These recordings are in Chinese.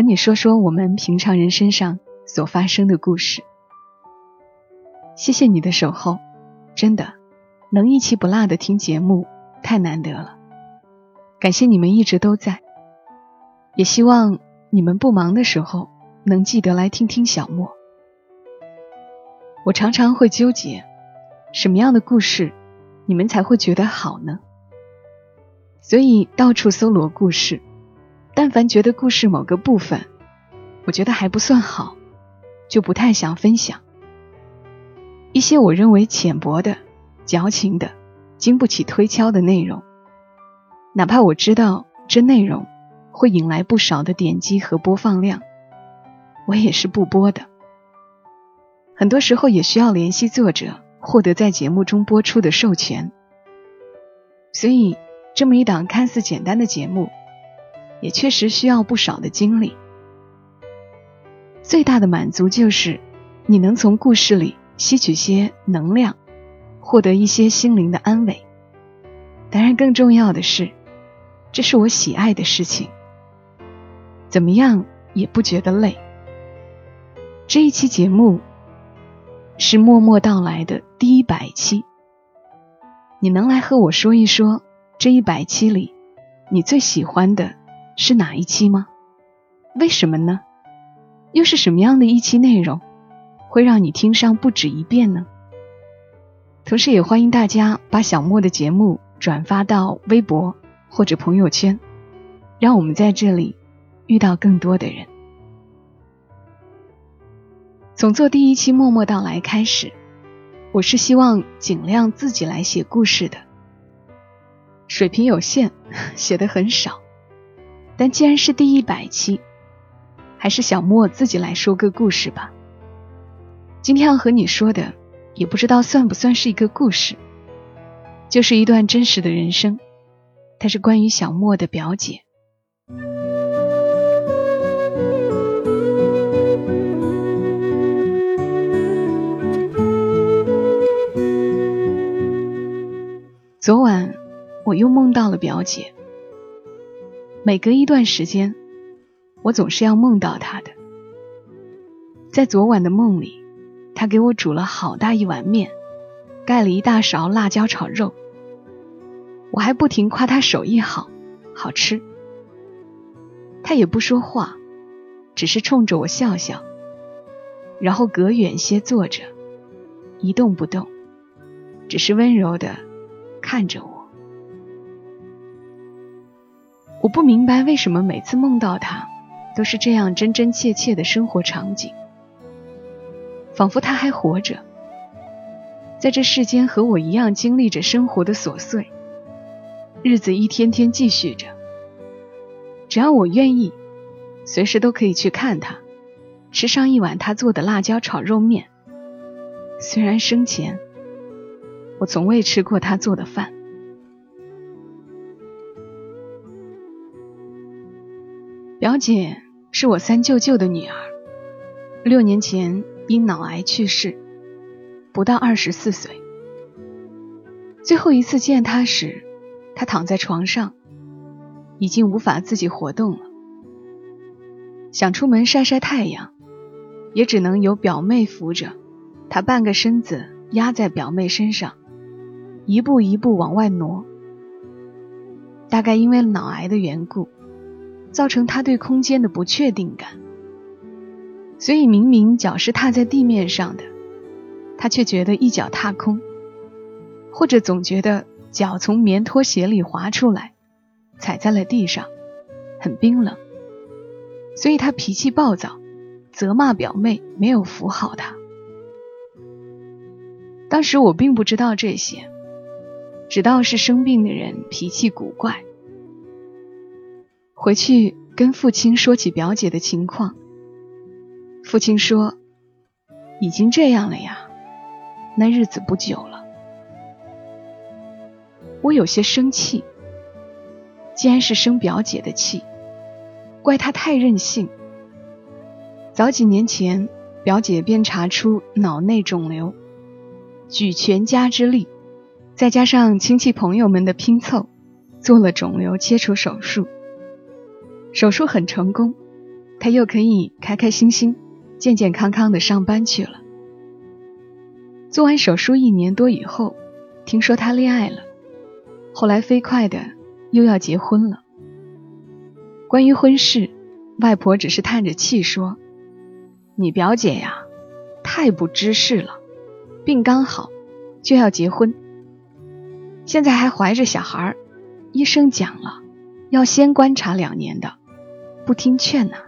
和你说说我们平常人身上所发生的故事。谢谢你的守候，真的能一期不落的听节目太难得了，感谢你们一直都在，也希望你们不忙的时候能记得来听听小莫。我常常会纠结，什么样的故事你们才会觉得好呢？所以到处搜罗故事，但凡觉得故事某个部分我觉得还不算好，就不太想分享。一些我认为浅薄的、矫情的、经不起推敲的内容，哪怕我知道这内容会引来不少的点击和播放量，我也是不播的。很多时候也需要联系作者，获得在节目中播出的授权。所以，这么一档看似简单的节目，也确实需要不少的精力。最大的满足就是，你能从故事里吸取些能量，获得一些心灵的安慰。当然，更重要的是，这是我喜爱的事情，怎么样也不觉得累。这一期节目。是默默到来的第一百期，你能来和我说一说这一百期里你最喜欢的是哪一期吗？为什么呢？又是什么样的一期内容会让你听上不止一遍呢？同时也欢迎大家把小莫的节目转发到微博或者朋友圈，让我们在这里遇到更多的人。从做第一期默默到来开始，我是希望尽量自己来写故事的。水平有限，写的很少。但既然是第一百期，还是小莫自己来说个故事吧。今天要和你说的，也不知道算不算是一个故事，就是一段真实的人生。它是关于小莫的表姐。昨晚我又梦到了表姐。每隔一段时间，我总是要梦到他的。在昨晚的梦里，他给我煮了好大一碗面，盖了一大勺辣椒炒肉。我还不停夸他手艺好，好吃。他也不说话，只是冲着我笑笑，然后隔远些坐着，一动不动，只是温柔的。看着我，不明白为什么每次梦到他，都是这样真真切切的生活场景，仿佛他还活着，在这世间和我一样经历着生活的琐碎，日子一天天继续着。只要我愿意，随时都可以去看他，吃上一碗他做的辣椒炒肉面。虽然生前。我从未吃过他做的饭。表姐是我三舅舅的女儿，六年前因脑癌去世，不到二十四岁。最后一次见她时，她躺在床上，已经无法自己活动了。想出门晒晒太阳，也只能由表妹扶着，她半个身子压在表妹身上。一步一步往外挪，大概因为脑癌的缘故，造成他对空间的不确定感。所以明明脚是踏在地面上的，他却觉得一脚踏空，或者总觉得脚从棉拖鞋里滑出来，踩在了地上，很冰冷。所以他脾气暴躁，责骂表妹没有扶好他。当时我并不知道这些。只道是生病的人脾气古怪。回去跟父亲说起表姐的情况，父亲说：“已经这样了呀，那日子不久了。”我有些生气，既然是生表姐的气，怪她太任性。早几年前，表姐便查出脑内肿瘤，举全家之力，再加上亲戚朋友们的拼凑，做了肿瘤切除手术。手术很成功，她又可以开开心心、健健康康的上班去了。做完手术一年多以后，听说她恋爱了，后来飞快的又要结婚了。关于婚事，外婆只是叹着气说。你表姐呀，太不知事了，病刚好就要结婚，现在还怀着小孩医生讲了，要先观察两年的，不听劝呐。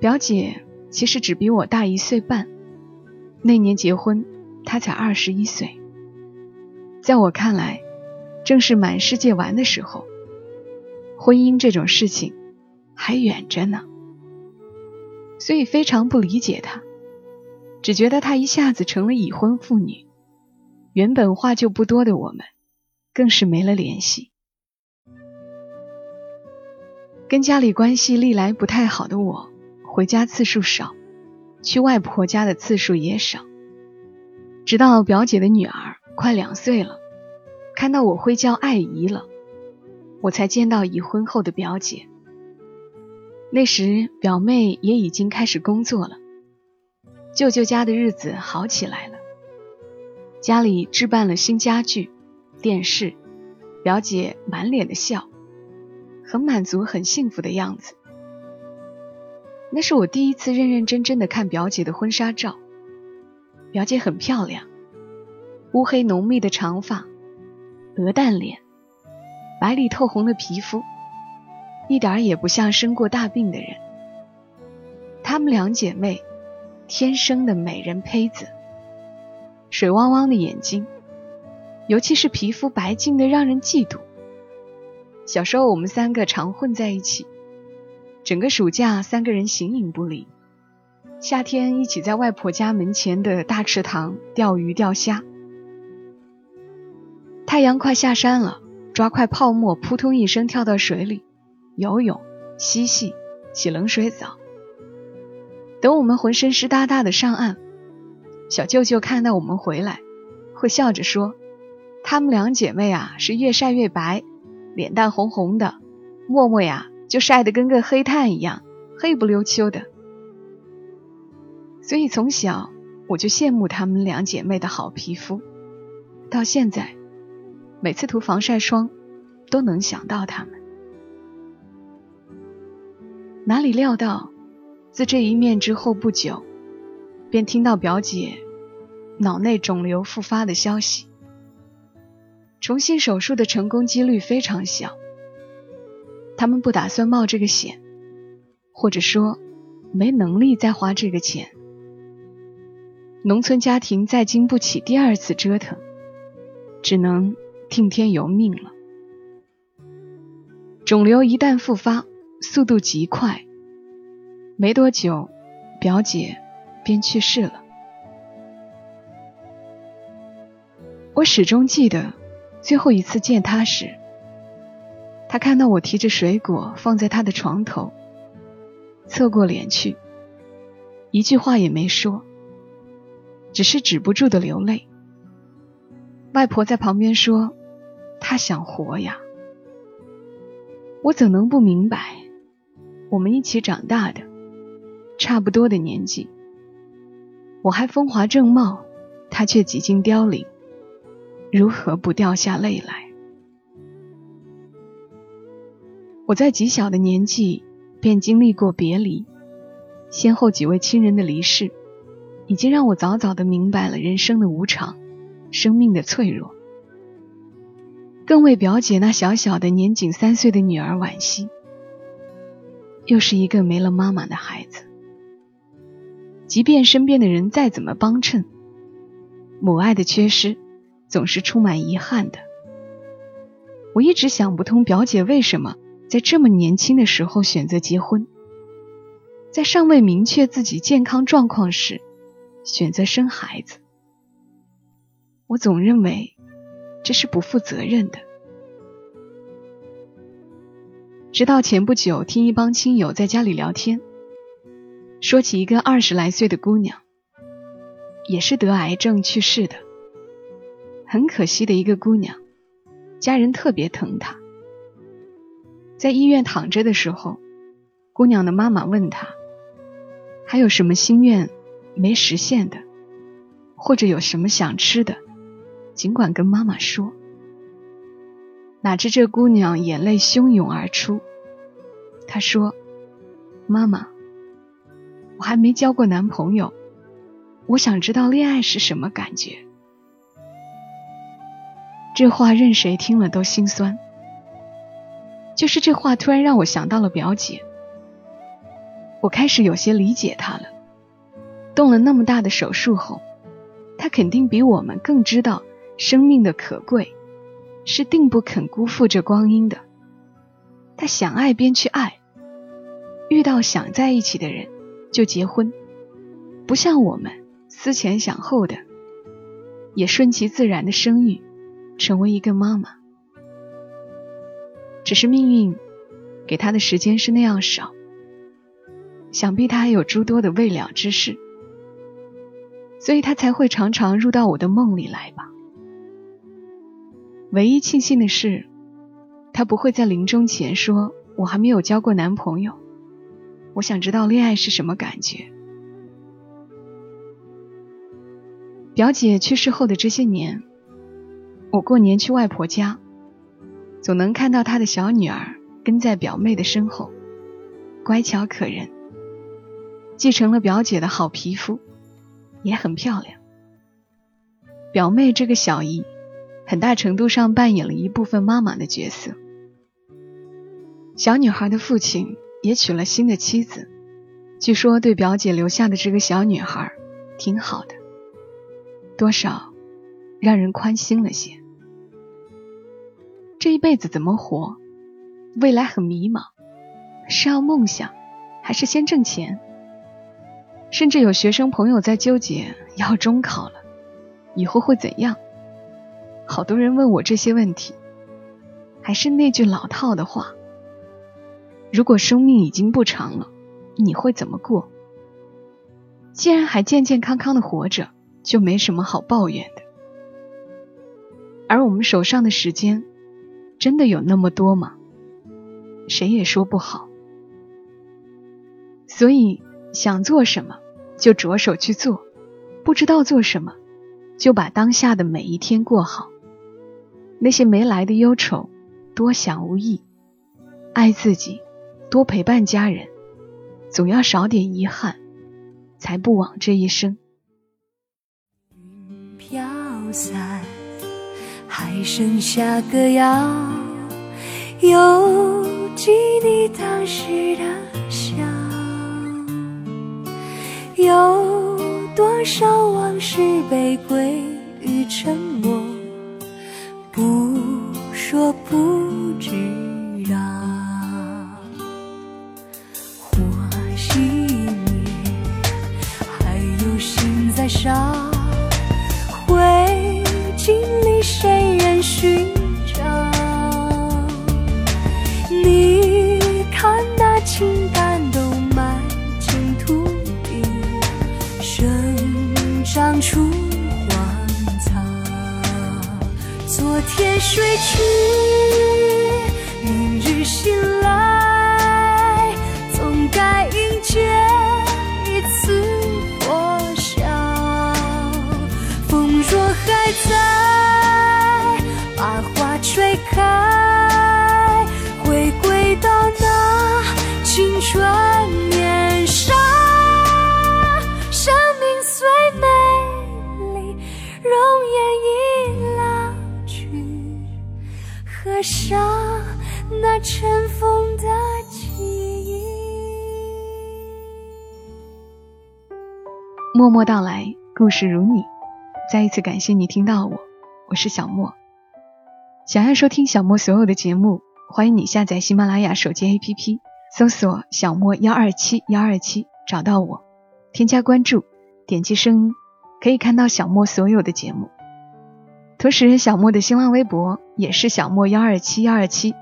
表姐其实只比我大一岁半，那年结婚，她才二十一岁，在我看来，正是满世界玩的时候，婚姻这种事情还远着呢。所以非常不理解她，只觉得她一下子成了已婚妇女，原本话就不多的我们，更是没了联系。跟家里关系历来不太好的我，回家次数少，去外婆家的次数也少。直到表姐的女儿快两岁了，看到我会叫爱姨了，我才见到已婚后的表姐。那时，表妹也已经开始工作了，舅舅家的日子好起来了，家里置办了新家具、电视，表姐满脸的笑，很满足、很幸福的样子。那是我第一次认认真真的看表姐的婚纱照，表姐很漂亮，乌黑浓密的长发，鹅蛋脸，白里透红的皮肤。一点也不像生过大病的人。她们两姐妹，天生的美人胚子，水汪汪的眼睛，尤其是皮肤白净的让人嫉妒。小时候我们三个常混在一起，整个暑假三个人形影不离。夏天一起在外婆家门前的大池塘钓鱼钓虾。太阳快下山了，抓块泡沫，扑通一声跳到水里。游泳、嬉戏、洗冷水澡。等我们浑身湿哒哒的上岸，小舅舅看到我们回来，会笑着说：“她们两姐妹啊，是越晒越白，脸蛋红红的；默默呀，就晒得跟个黑炭一样，黑不溜秋的。”所以从小我就羡慕她们两姐妹的好皮肤，到现在，每次涂防晒霜都能想到她们。哪里料到，自这一面之后不久，便听到表姐脑内肿瘤复发的消息。重新手术的成功几率非常小，他们不打算冒这个险，或者说没能力再花这个钱。农村家庭再经不起第二次折腾，只能听天由命了。肿瘤一旦复发。速度极快，没多久，表姐便去世了。我始终记得最后一次见他时，他看到我提着水果放在他的床头，侧过脸去，一句话也没说，只是止不住的流泪。外婆在旁边说：“她想活呀。”我怎能不明白？我们一起长大的，差不多的年纪，我还风华正茂，他却几经凋零，如何不掉下泪来？我在极小的年纪便经历过别离，先后几位亲人的离世，已经让我早早的明白了人生的无常，生命的脆弱，更为表姐那小小的年仅三岁的女儿惋惜。又是一个没了妈妈的孩子，即便身边的人再怎么帮衬，母爱的缺失总是充满遗憾的。我一直想不通，表姐为什么在这么年轻的时候选择结婚，在尚未明确自己健康状况时选择生孩子。我总认为这是不负责任的。直到前不久，听一帮亲友在家里聊天，说起一个二十来岁的姑娘，也是得癌症去世的。很可惜的一个姑娘，家人特别疼她。在医院躺着的时候，姑娘的妈妈问她，还有什么心愿没实现的，或者有什么想吃的，尽管跟妈妈说。哪知这姑娘眼泪汹涌而出，她说：“妈妈，我还没交过男朋友，我想知道恋爱是什么感觉。”这话任谁听了都心酸。就是这话突然让我想到了表姐，我开始有些理解她了。动了那么大的手术后，她肯定比我们更知道生命的可贵。是定不肯辜负这光阴的。她想爱便去爱，遇到想在一起的人就结婚，不像我们思前想后的，也顺其自然的生育，成为一个妈妈。只是命运给他的时间是那样少，想必他还有诸多的未了之事，所以他才会常常入到我的梦里来吧。唯一庆幸的是，他不会在临终前说：“我还没有交过男朋友，我想知道恋爱是什么感觉。”表姐去世后的这些年，我过年去外婆家，总能看到她的小女儿跟在表妹的身后，乖巧可人，继承了表姐的好皮肤，也很漂亮。表妹这个小姨。很大程度上扮演了一部分妈妈的角色。小女孩的父亲也娶了新的妻子，据说对表姐留下的这个小女孩挺好的，多少让人宽心了些。这一辈子怎么活？未来很迷茫，是要梦想，还是先挣钱？甚至有学生朋友在纠结：要中考了，以后会怎样？好多人问我这些问题，还是那句老套的话：如果生命已经不长了，你会怎么过？既然还健健康康的活着，就没什么好抱怨的。而我们手上的时间，真的有那么多吗？谁也说不好。所以，想做什么就着手去做，不知道做什么，就把当下的每一天过好。那些没来的忧愁，多想无益；爱自己，多陪伴家人，总要少点遗憾，才不枉这一生。飘散，还剩下歌谣，犹记你当时的笑。有多少往事被归于沉默？不说不 you 尘封的记忆。默默到来，故事如你。再一次感谢你听到我，我是小莫。想要收听小莫所有的节目，欢迎你下载喜马拉雅手机 APP，搜索“小莫幺二七幺二七”，找到我，添加关注，点击声音，可以看到小莫所有的节目。同时，小莫的新浪微博也是小莫幺二七幺二七，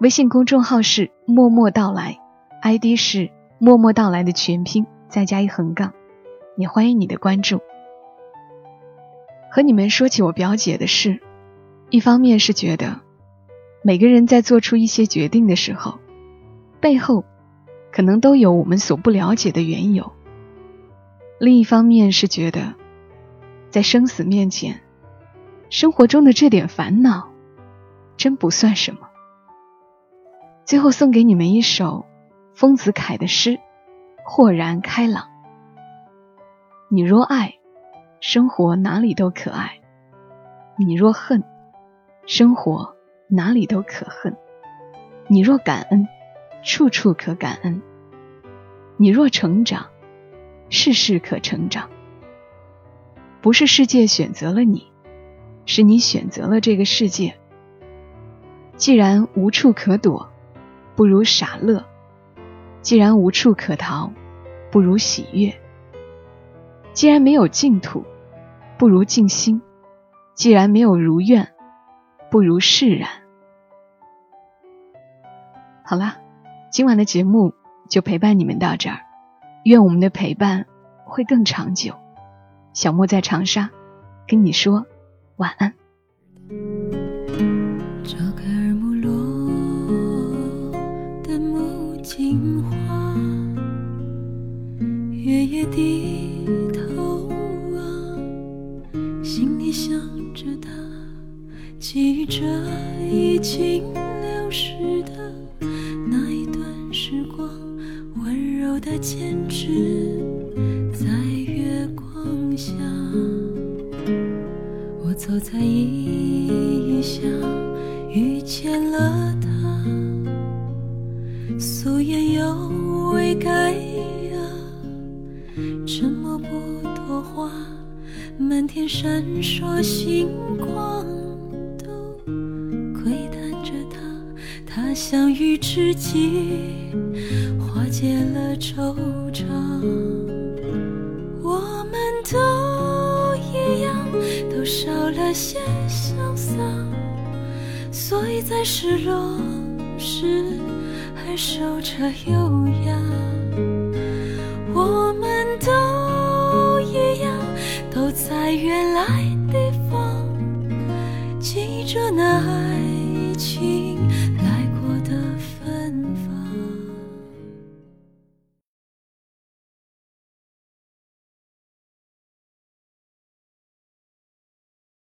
微信公众号是“默默到来 ”，ID 是“默默到来”的全拼再加一横杠，也欢迎你的关注。和你们说起我表姐的事，一方面是觉得每个人在做出一些决定的时候，背后可能都有我们所不了解的缘由；另一方面是觉得在生死面前，生活中的这点烦恼真不算什么。最后送给你们一首丰子恺的诗：豁然开朗。你若爱。生活哪里都可爱，你若恨，生活哪里都可恨；你若感恩，处处可感恩；你若成长，事事可成长。不是世界选择了你，是你选择了这个世界。既然无处可躲，不如傻乐；既然无处可逃，不如喜悦。既然没有净土，不如静心；既然没有如愿，不如释然。好啦，今晚的节目就陪伴你们到这儿。愿我们的陪伴会更长久。小莫在长沙，跟你说晚安。低头啊，心里想着他，记着已经流逝的那一段时光，温柔的坚持在月光下。我走在异乡，遇见了他，素颜又满天闪烁星光，都窥探着他。他相遇知己，化解了惆怅。我们都一样，都少了些潇洒，所以在失落时还守着优雅。在原来地方，记着那。